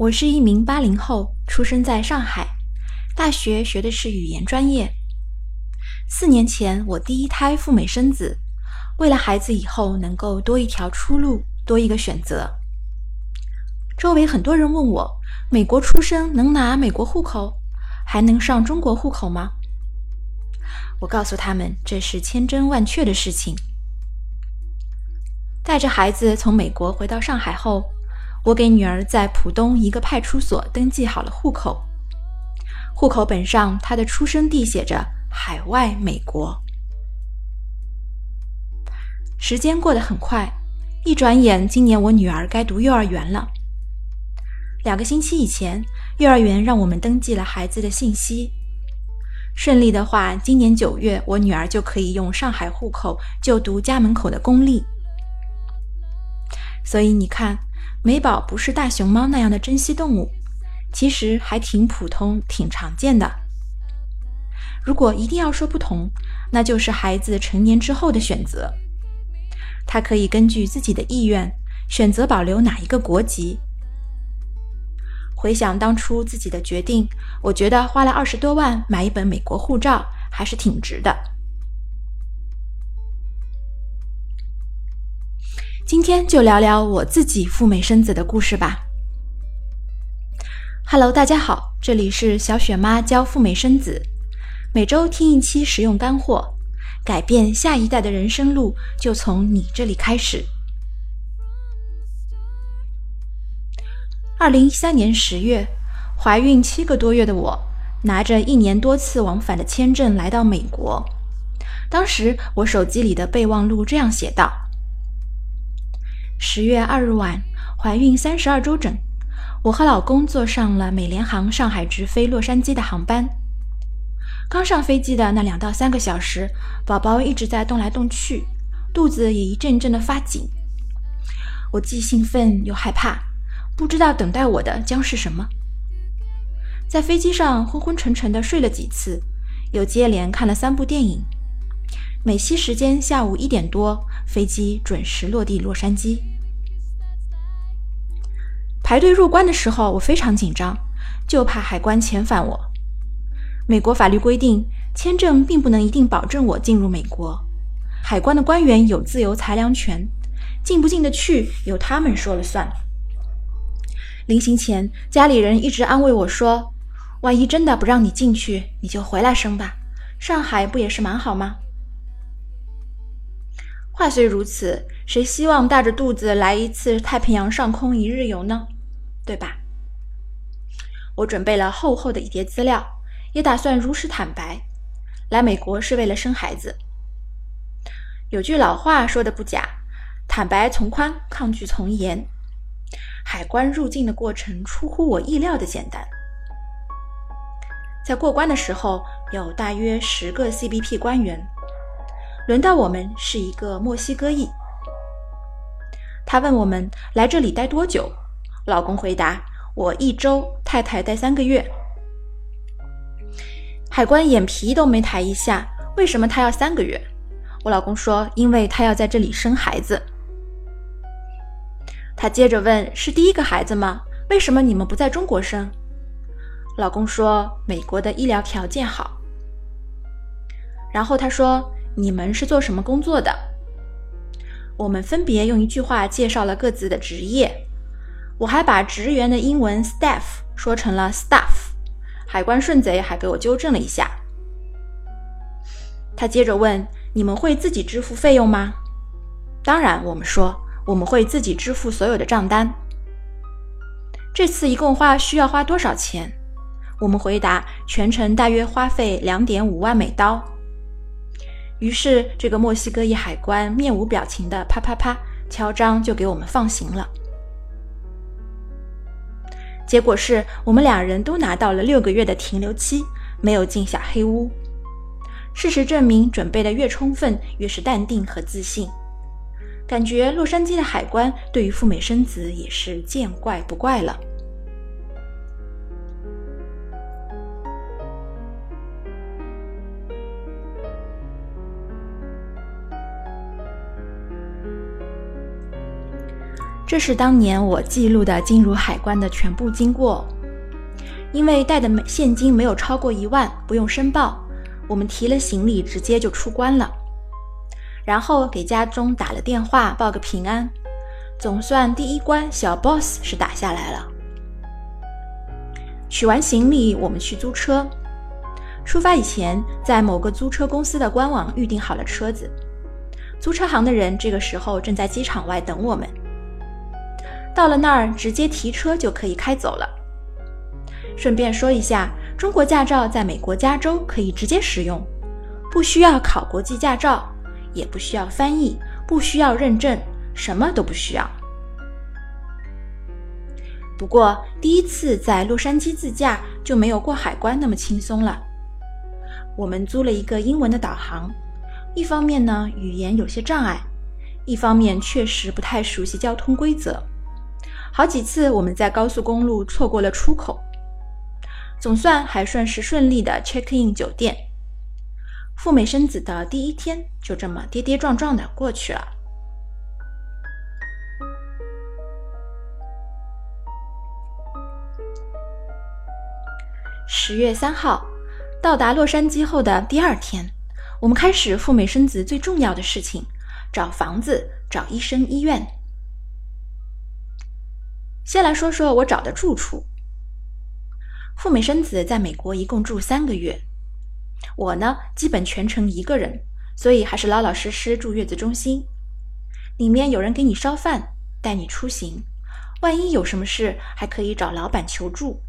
我是一名八零后，出生在上海，大学学的是语言专业。四年前，我第一胎赴美生子，为了孩子以后能够多一条出路，多一个选择。周围很多人问我，美国出生能拿美国户口，还能上中国户口吗？我告诉他们，这是千真万确的事情。带着孩子从美国回到上海后，我给女儿在浦东一个派出所登记好了户口，户口本上她的出生地写着海外美国。时间过得很快，一转眼，今年我女儿该读幼儿园了。两个星期以前，幼儿园让我们登记了孩子的信息。顺利的话，今年九月，我女儿就可以用上海户口就读家门口的公立。所以你看，美宝不是大熊猫那样的珍稀动物，其实还挺普通、挺常见的。如果一定要说不同，那就是孩子成年之后的选择。他可以根据自己的意愿选择保留哪一个国籍。回想当初自己的决定，我觉得花了二十多万买一本美国护照还是挺值的。今天就聊聊我自己赴美生子的故事吧。Hello，大家好，这里是小雪妈教赴美生子，每周听一期实用干货，改变下一代的人生路就从你这里开始。二零一三年十月，怀孕七个多月的我，拿着一年多次往返的签证来到美国。当时我手机里的备忘录这样写道：十月二日晚，怀孕三十二周整，我和老公坐上了美联航上海直飞洛杉矶的航班。刚上飞机的那两到三个小时，宝宝一直在动来动去，肚子也一阵阵的发紧。我既兴奋又害怕，不知道等待我的将是什么。在飞机上昏昏沉沉的睡了几次，又接连看了三部电影。美西时间下午一点多，飞机准时落地洛杉矶。排队入关的时候，我非常紧张，就怕海关遣返我。美国法律规定，签证并不能一定保证我进入美国，海关的官员有自由裁量权，进不进得去由他们说了算。临行前，家里人一直安慰我说：“万一真的不让你进去，你就回来生吧，上海不也是蛮好吗？”话虽如此，谁希望大着肚子来一次太平洋上空一日游呢？对吧？我准备了厚厚的一叠资料，也打算如实坦白，来美国是为了生孩子。有句老话说的不假：“坦白从宽，抗拒从严。”海关入境的过程出乎我意料的简单。在过关的时候，有大约十个 CBP 官员。轮到我们是一个墨西哥裔，他问我们来这里待多久。老公回答：“我一周，太太待三个月。”海关眼皮都没抬一下，为什么他要三个月？我老公说：“因为他要在这里生孩子。”他接着问：“是第一个孩子吗？为什么你们不在中国生？”老公说：“美国的医疗条件好。”然后他说。你们是做什么工作的？我们分别用一句话介绍了各自的职业。我还把职员的英文 staff 说成了 staff，海关顺贼还给我纠正了一下。他接着问：“你们会自己支付费用吗？”当然，我们说我们会自己支付所有的账单。这次一共花需要花多少钱？我们回答：全程大约花费两点五万美刀。于是，这个墨西哥裔海关面无表情的啪啪啪敲章，就给我们放行了。结果是我们两人都拿到了六个月的停留期，没有进小黑屋。事实证明，准备的越充分，越是淡定和自信。感觉洛杉矶的海关对于赴美生子也是见怪不怪了。这是当年我记录的进入海关的全部经过。因为带的现金没有超过一万，不用申报，我们提了行李直接就出关了。然后给家中打了电话报个平安，总算第一关小 boss 是打下来了。取完行李，我们去租车。出发以前，在某个租车公司的官网预订好了车子。租车行的人这个时候正在机场外等我们。到了那儿，直接提车就可以开走了。顺便说一下，中国驾照在美国加州可以直接使用，不需要考国际驾照，也不需要翻译，不需要认证，什么都不需要。不过第一次在洛杉矶自驾就没有过海关那么轻松了。我们租了一个英文的导航，一方面呢语言有些障碍，一方面确实不太熟悉交通规则。好几次我们在高速公路错过了出口，总算还算是顺利的 check in 酒店。赴美生子的第一天就这么跌跌撞撞的过去了。十月三号，到达洛杉矶后的第二天，我们开始赴美生子最重要的事情：找房子、找医生、医院。先来说说我找的住处。富美生子在美国一共住三个月，我呢基本全程一个人，所以还是老老实实住月子中心。里面有人给你烧饭，带你出行，万一有什么事还可以找老板求助。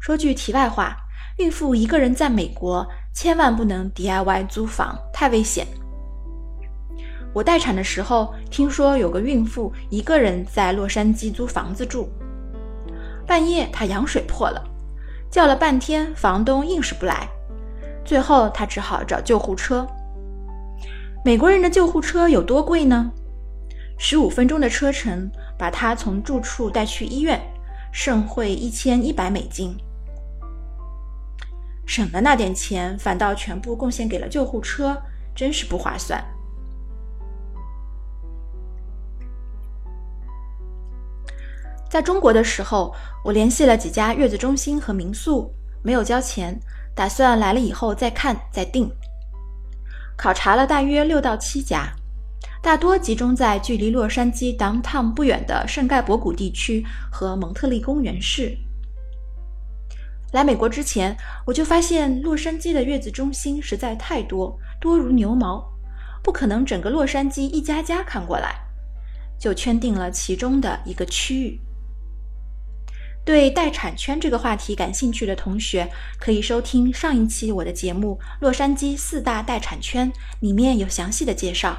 说句题外话，孕妇一个人在美国千万不能 DIY 租房，太危险。我待产的时候，听说有个孕妇一个人在洛杉矶租房子住。半夜她羊水破了，叫了半天，房东硬是不来。最后她只好找救护车。美国人的救护车有多贵呢？十五分钟的车程把她从住处带去医院，盛会一千一百美金。省的那点钱反倒全部贡献给了救护车，真是不划算。在中国的时候，我联系了几家月子中心和民宿，没有交钱，打算来了以后再看再定。考察了大约六到七家，大多集中在距离洛杉矶 downtown 不远的圣盖博谷地区和蒙特利公园市。来美国之前，我就发现洛杉矶的月子中心实在太多，多如牛毛，不可能整个洛杉矶一家家看过来，就圈定了其中的一个区域。对待产圈这个话题感兴趣的同学，可以收听上一期我的节目《洛杉矶四大待产圈》，里面有详细的介绍。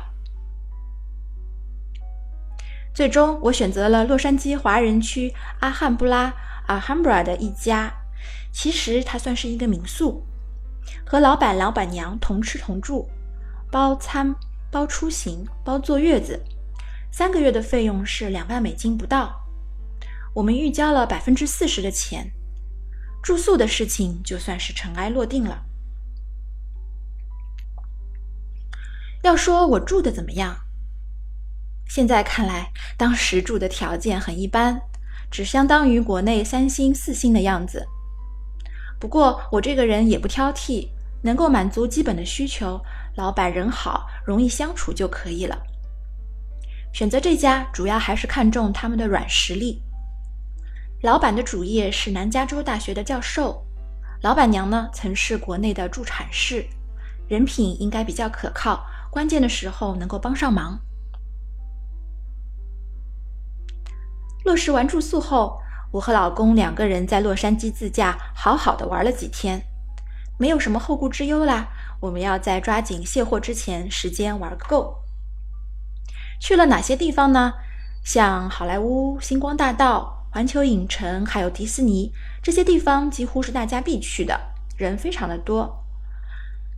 最终，我选择了洛杉矶华人区阿汉布拉阿汉布拉的一家，其实它算是一个民宿，和老板老板娘同吃同住，包餐、包出行、包坐月子，三个月的费用是两万美金不到。我们预交了百分之四十的钱，住宿的事情就算是尘埃落定了。要说我住的怎么样？现在看来，当时住的条件很一般，只相当于国内三星、四星的样子。不过我这个人也不挑剔，能够满足基本的需求，老板人好，容易相处就可以了。选择这家主要还是看重他们的软实力。老板的主业是南加州大学的教授，老板娘呢曾是国内的助产士，人品应该比较可靠，关键的时候能够帮上忙。落实完住宿后，我和老公两个人在洛杉矶自驾，好好的玩了几天，没有什么后顾之忧啦。我们要在抓紧卸货之前，时间玩个够。去了哪些地方呢？像好莱坞、星光大道。环球影城还有迪士尼这些地方几乎是大家必去的，人非常的多。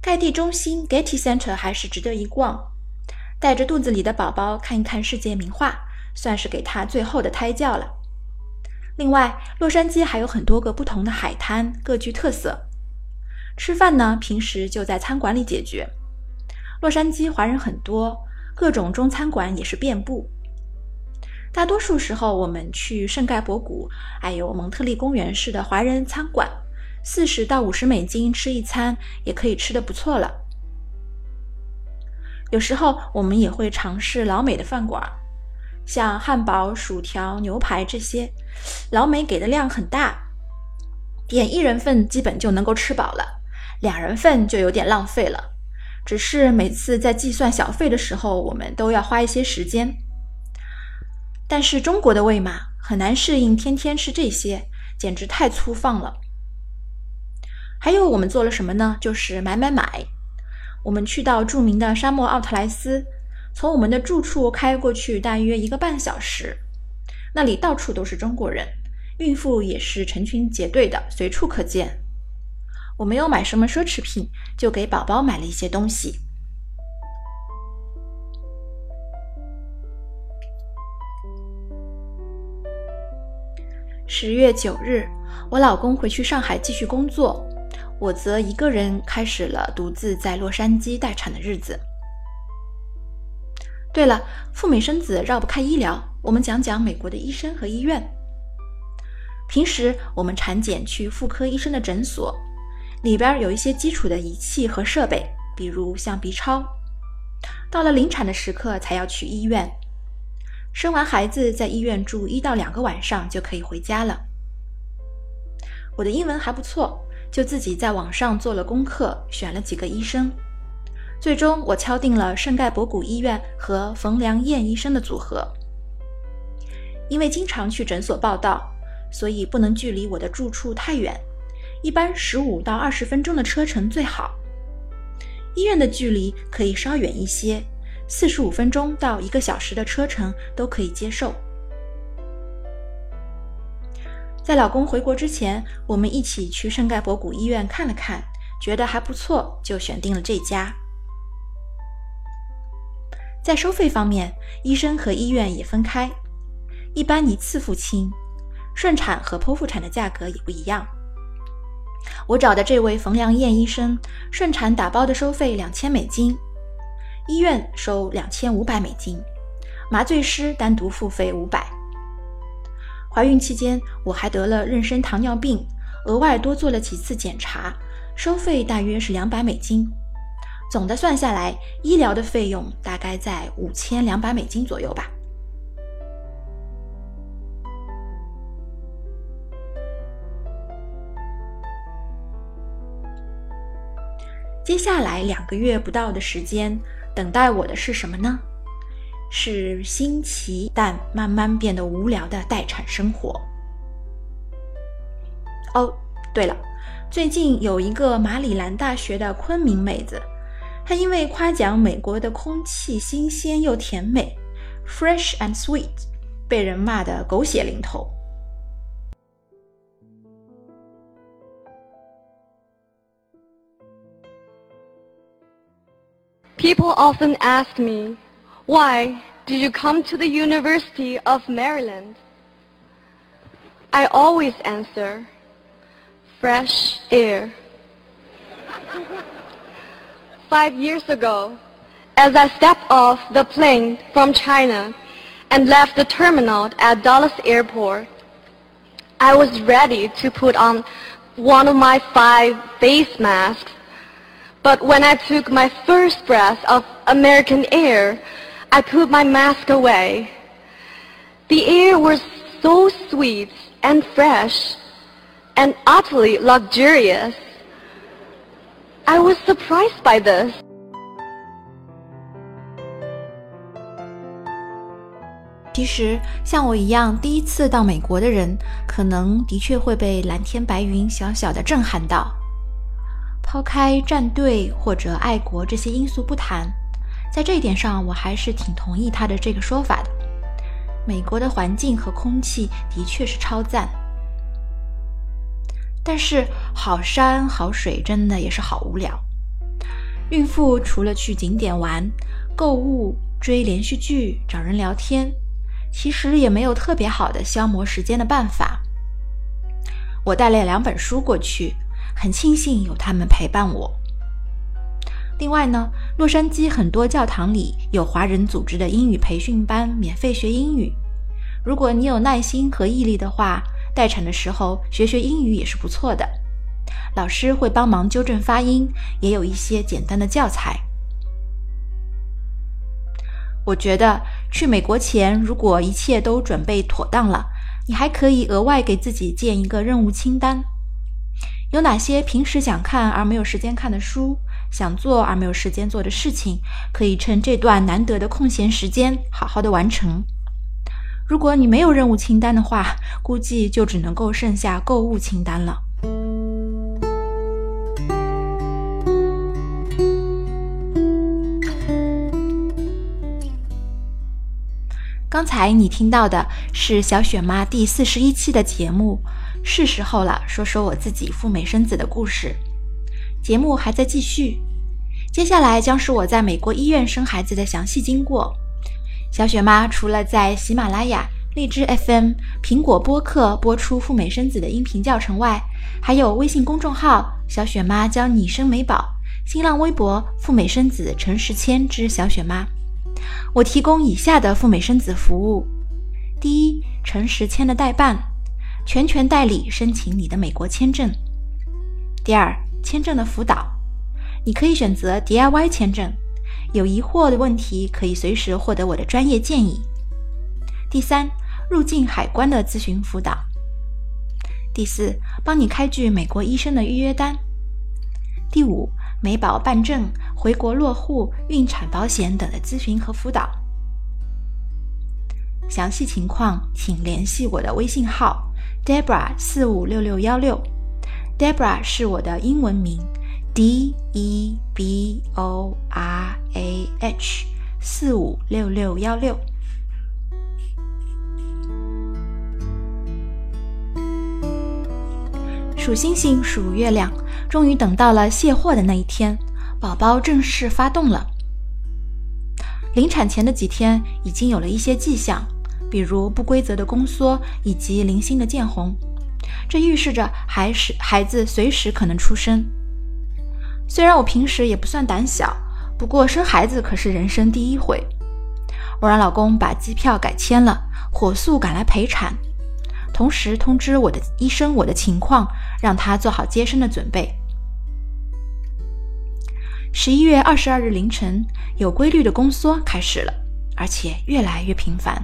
盖蒂中心 （Getty Center） 还是值得一逛。带着肚子里的宝宝看一看世界名画，算是给他最后的胎教了。另外，洛杉矶还有很多个不同的海滩，各具特色。吃饭呢，平时就在餐馆里解决。洛杉矶华人很多，各种中餐馆也是遍布。大多数时候，我们去圣盖博谷，还有蒙特利公园式的华人餐馆，四十到五十美金吃一餐，也可以吃得不错了。有时候我们也会尝试老美的饭馆，像汉堡、薯条、牛排这些，老美给的量很大，点一人份基本就能够吃饱了，两人份就有点浪费了。只是每次在计算小费的时候，我们都要花一些时间。但是中国的喂马，很难适应天天吃这些，简直太粗放了。还有我们做了什么呢？就是买买买。我们去到著名的沙漠奥特莱斯，从我们的住处开过去大约一个半小时。那里到处都是中国人，孕妇也是成群结队的，随处可见。我没有买什么奢侈品，就给宝宝买了一些东西。十月九日，我老公回去上海继续工作，我则一个人开始了独自在洛杉矶待产的日子。对了，赴美生子绕不开医疗，我们讲讲美国的医生和医院。平时我们产检去妇科医生的诊所，里边有一些基础的仪器和设备，比如像 B 超。到了临产的时刻才要去医院。生完孩子，在医院住一到两个晚上就可以回家了。我的英文还不错，就自己在网上做了功课，选了几个医生。最终，我敲定了圣盖博谷医院和冯良燕医生的组合。因为经常去诊所报道，所以不能距离我的住处太远，一般十五到二十分钟的车程最好。医院的距离可以稍远一些。四十五分钟到一个小时的车程都可以接受。在老公回国之前，我们一起去圣盖博谷医院看了看，觉得还不错，就选定了这家。在收费方面，医生和医院也分开，一般一次付清，顺产和剖腹产的价格也不一样。我找的这位冯良燕医生，顺产打包的收费两千美金。医院收两千五百美金，麻醉师单独付费五百。怀孕期间我还得了妊娠糖尿病，额外多做了几次检查，收费大约是两百美金。总的算下来，医疗的费用大概在五千两百美金左右吧。接下来两个月不到的时间。等待我的是什么呢？是新奇但慢慢变得无聊的待产生活。哦，对了，最近有一个马里兰大学的昆明妹子，她因为夸奖美国的空气新鲜又甜美 （fresh and sweet），被人骂得狗血淋头。People often ask me, why did you come to the University of Maryland? I always answer, fresh air. Five years ago, as I stepped off the plane from China and left the terminal at Dallas Airport, I was ready to put on one of my five face masks but when I took my first breath of American air, I put my mask away. The air was so sweet and fresh and utterly luxurious. I was surprised by this. 其抛开站队或者爱国这些因素不谈，在这一点上，我还是挺同意他的这个说法的。美国的环境和空气的确是超赞。但是好山好水真的也是好无聊。孕妇除了去景点玩、购物、追连续剧、找人聊天，其实也没有特别好的消磨时间的办法。我带了两本书过去，很庆幸有他们陪伴我。另外呢，洛杉矶很多教堂里有华人组织的英语培训班，免费学英语。如果你有耐心和毅力的话。待产的时候学学英语也是不错的，老师会帮忙纠正发音，也有一些简单的教材。我觉得去美国前，如果一切都准备妥当了，你还可以额外给自己建一个任务清单：有哪些平时想看而没有时间看的书，想做而没有时间做的事情，可以趁这段难得的空闲时间好好的完成。如果你没有任务清单的话，估计就只能够剩下购物清单了。刚才你听到的是小雪妈第四十一期的节目，是时候了，说说我自己赴美生子的故事。节目还在继续，接下来将是我在美国医院生孩子的详细经过。小雪妈除了在喜马拉雅、荔枝 FM、苹果播客播出赴美生子的音频教程外，还有微信公众号“小雪妈教你生美宝”，新浪微博“赴美生子陈时谦之小雪妈”。我提供以下的赴美生子服务：第一，陈时谦的代办，全权代理申请你的美国签证；第二，签证的辅导，你可以选择 DIY 签证。有疑惑的问题，可以随时获得我的专业建议。第三，入境海关的咨询辅导。第四，帮你开具美国医生的预约单。第五，美保办证、回国落户、孕产保险等的咨询和辅导。详细情况请联系我的微信号 Debra 四五六六幺六，Debra 是我的英文名。D E B O R A H 四五六六幺六。数星星，数月亮，终于等到了卸货的那一天，宝宝正式发动了。临产前的几天，已经有了一些迹象，比如不规则的宫缩以及零星的见红，这预示着孩是孩子随时可能出生。虽然我平时也不算胆小，不过生孩子可是人生第一回。我让老公把机票改签了，火速赶来陪产，同时通知我的医生我的情况，让他做好接生的准备。十一月二十二日凌晨，有规律的宫缩开始了，而且越来越频繁。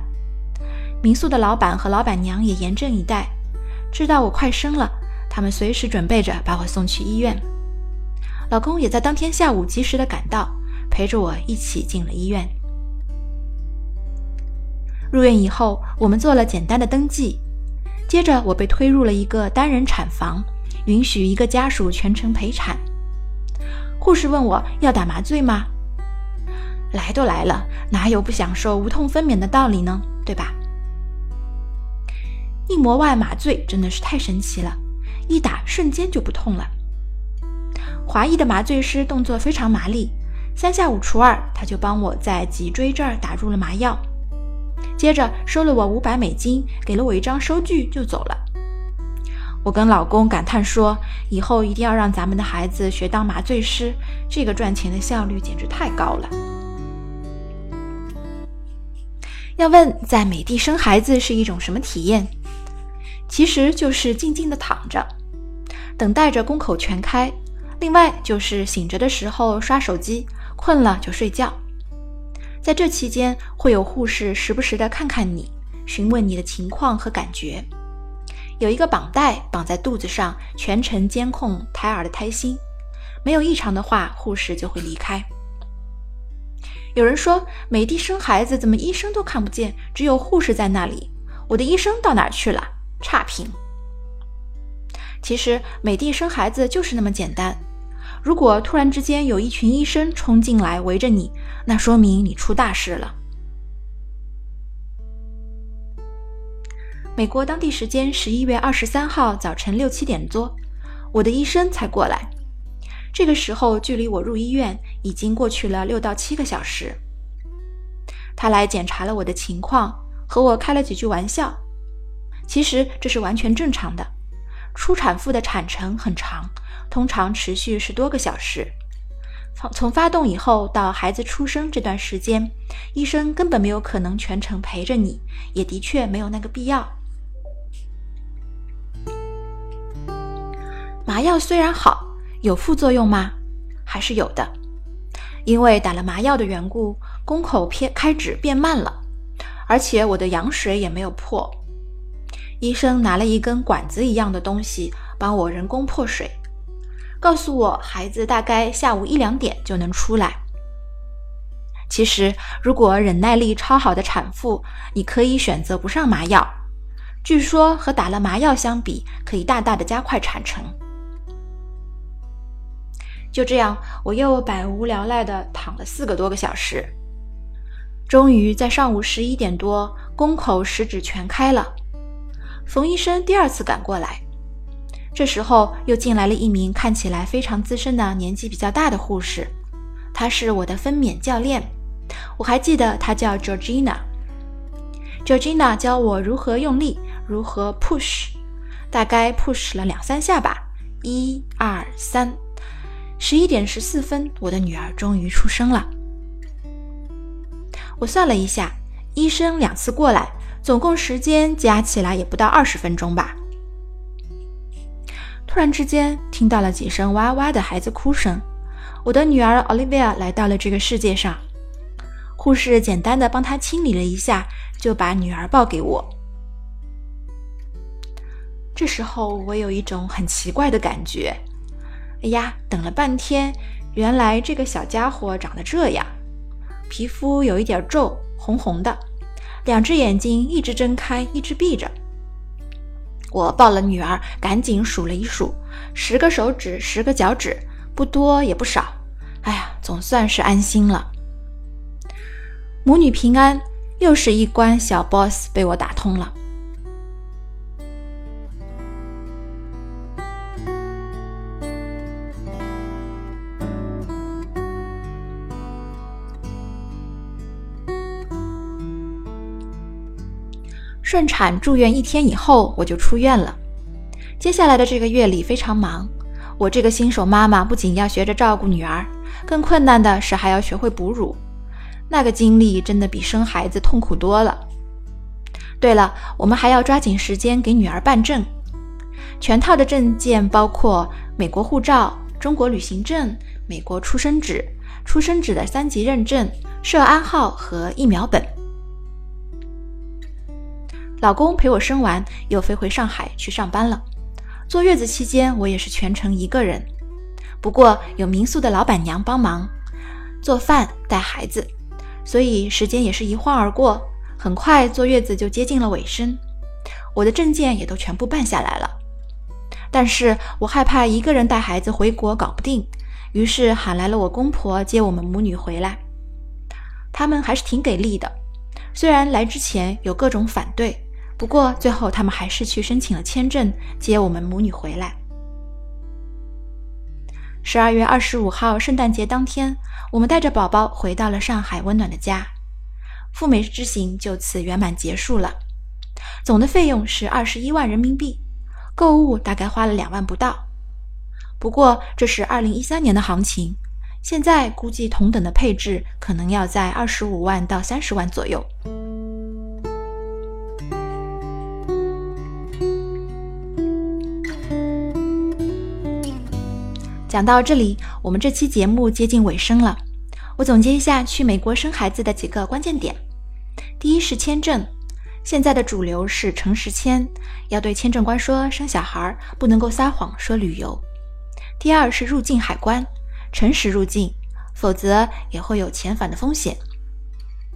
民宿的老板和老板娘也严阵以待，知道我快生了，他们随时准备着把我送去医院。老公也在当天下午及时的赶到，陪着我一起进了医院。入院以后，我们做了简单的登记，接着我被推入了一个单人产房，允许一个家属全程陪产。护士问我要打麻醉吗？来都来了，哪有不享受无痛分娩的道理呢？对吧？硬膜外麻醉真的是太神奇了，一打瞬间就不痛了。华裔的麻醉师动作非常麻利，三下五除二，他就帮我在脊椎这儿打入了麻药，接着收了我五百美金，给了我一张收据就走了。我跟老公感叹说：“以后一定要让咱们的孩子学当麻醉师，这个赚钱的效率简直太高了。”要问在美帝生孩子是一种什么体验？其实就是静静的躺着，等待着宫口全开。另外就是醒着的时候刷手机，困了就睡觉。在这期间，会有护士时不时的看看你，询问你的情况和感觉。有一个绑带绑在肚子上，全程监控胎儿的胎心。没有异常的话，护士就会离开。有人说，美帝生孩子怎么医生都看不见，只有护士在那里？我的医生到哪去了？差评。其实美帝生孩子就是那么简单。如果突然之间有一群医生冲进来围着你，那说明你出大事了。美国当地时间十一月二十三号早晨六七点多，我的医生才过来。这个时候，距离我入医院已经过去了六到七个小时。他来检查了我的情况，和我开了几句玩笑。其实这是完全正常的。初产妇的产程很长，通常持续十多个小时。从从发动以后到孩子出生这段时间，医生根本没有可能全程陪着你，也的确没有那个必要。麻药虽然好，有副作用吗？还是有的。因为打了麻药的缘故，宫口偏开指变慢了，而且我的羊水也没有破。医生拿了一根管子一样的东西帮我人工破水。告诉我，孩子大概下午一两点就能出来。其实，如果忍耐力超好的产妇，你可以选择不上麻药。据说和打了麻药相比，可以大大的加快产程。就这样，我又百无聊赖的躺了四个多个小时。终于在上午十一点多，宫口食指全开了。冯医生第二次赶过来。这时候又进来了一名看起来非常资深的年纪比较大的护士，她是我的分娩教练，我还记得她叫 Georgina。Georgina 教我如何用力，如何 push，大概 push 了两三下吧，一二三，十一点十四分，我的女儿终于出生了。我算了一下，医生两次过来，总共时间加起来也不到二十分钟吧。突然之间，听到了几声哇哇的孩子哭声。我的女儿 Olivia 来到了这个世界上。护士简单的帮她清理了一下，就把女儿抱给我。这时候，我有一种很奇怪的感觉。哎呀，等了半天，原来这个小家伙长得这样，皮肤有一点皱，红红的，两只眼睛一直睁开，一直闭着。我抱了女儿，赶紧数了一数，十个手指，十个脚趾，不多也不少。哎呀，总算是安心了。母女平安，又是一关小 boss 被我打通了。顺产住院一天以后，我就出院了。接下来的这个月里非常忙，我这个新手妈妈不仅要学着照顾女儿，更困难的是还要学会哺乳。那个经历真的比生孩子痛苦多了。对了，我们还要抓紧时间给女儿办证，全套的证件包括美国护照、中国旅行证、美国出生纸、出生纸的三级认证、社安号和疫苗本。老公陪我生完，又飞回上海去上班了。坐月子期间，我也是全程一个人。不过有民宿的老板娘帮忙做饭、带孩子，所以时间也是一晃而过。很快坐月子就接近了尾声，我的证件也都全部办下来了。但是我害怕一个人带孩子回国搞不定，于是喊来了我公婆接我们母女回来。他们还是挺给力的，虽然来之前有各种反对。不过最后，他们还是去申请了签证，接我们母女回来。十二月二十五号，圣诞节当天，我们带着宝宝回到了上海温暖的家，赴美之行就此圆满结束了。总的费用是二十一万人民币，购物大概花了两万不到。不过这是二零一三年的行情，现在估计同等的配置可能要在二十五万到三十万左右。讲到这里，我们这期节目接近尾声了。我总结一下去美国生孩子的几个关键点：第一是签证，现在的主流是诚实签，要对签证官说生小孩，不能够撒谎说旅游；第二是入境海关，诚实入境，否则也会有遣返的风险；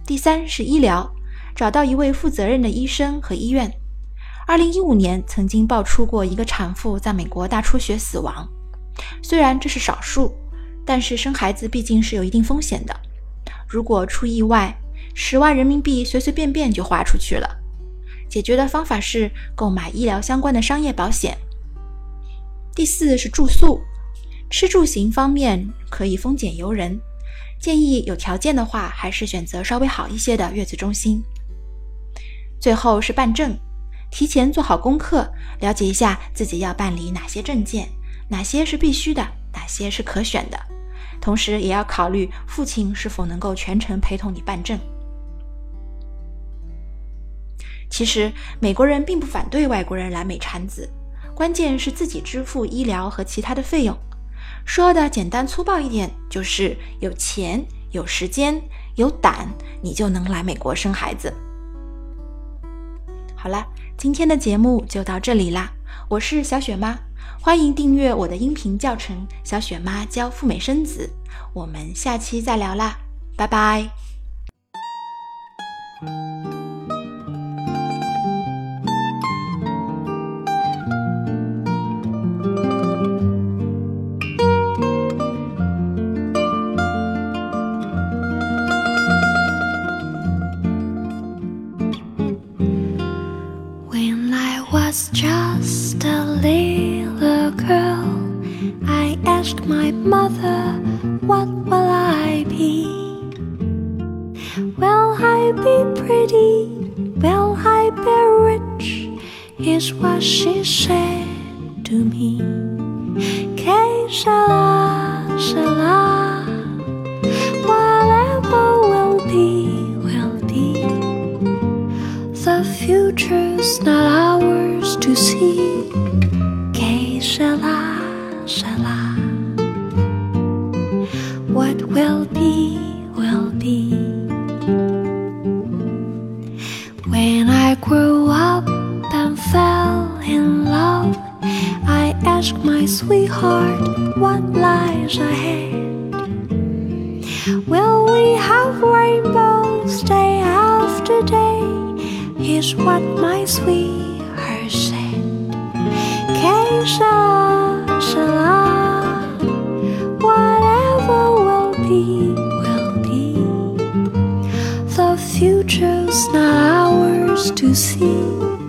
第三是医疗，找到一位负责任的医生和医院。二零一五年曾经爆出过一个产妇在美国大出血死亡。虽然这是少数，但是生孩子毕竟是有一定风险的。如果出意外，十万人民币随随便便就花出去了。解决的方法是购买医疗相关的商业保险。第四是住宿，吃住行方面可以丰俭由人，建议有条件的话还是选择稍微好一些的月子中心。最后是办证，提前做好功课，了解一下自己要办理哪些证件，哪些是必须的，哪些是可选的，同时也要考虑父亲是否能够全程陪同你办证。其实美国人并不反对外国人来美产子，关键是自己支付医疗和其他的费用。说的简单粗暴一点，就是有钱、有时间、有胆，你就能来美国生孩子。好了，今天的节目就到这里啦，我是小雪妈，欢迎订阅我的音频教程《小雪妈教赴美生子》，我们下期再聊啦，拜拜。When I was just asked my mother, What will I be? Will I be pretty? Will I be rich? Is what she said to me. Que shala, shala. Whatever will be, will be. The future's not ours to see. Que shala, future's not ours to see.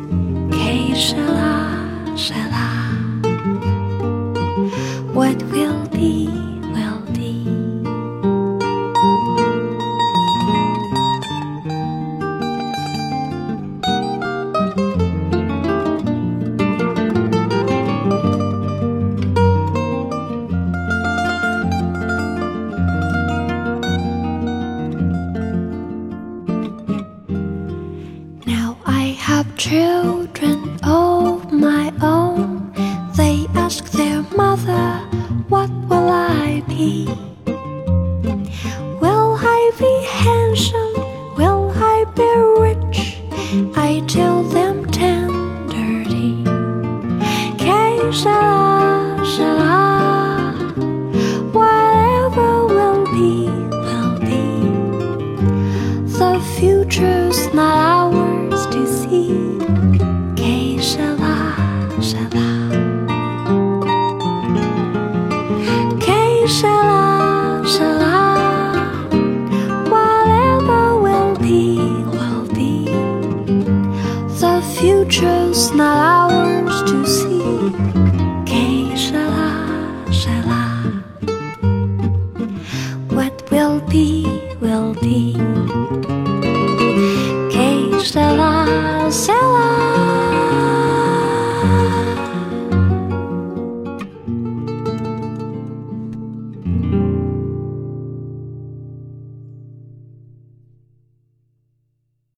Shala, shala. Whatever will be, will be. The future's